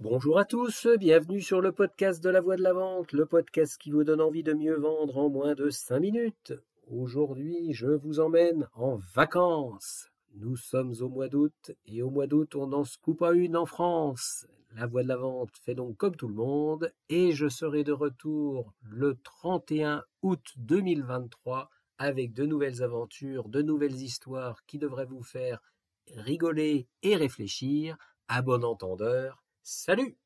Bonjour à tous, bienvenue sur le podcast de la voix de la vente, le podcast qui vous donne envie de mieux vendre en moins de 5 minutes. Aujourd'hui, je vous emmène en vacances. Nous sommes au mois d'août et au mois d'août, on n'en se coupe pas une en France. La voix de la vente fait donc comme tout le monde et je serai de retour le 31 août 2023 avec de nouvelles aventures, de nouvelles histoires qui devraient vous faire rigoler et réfléchir. À bon entendeur, Salut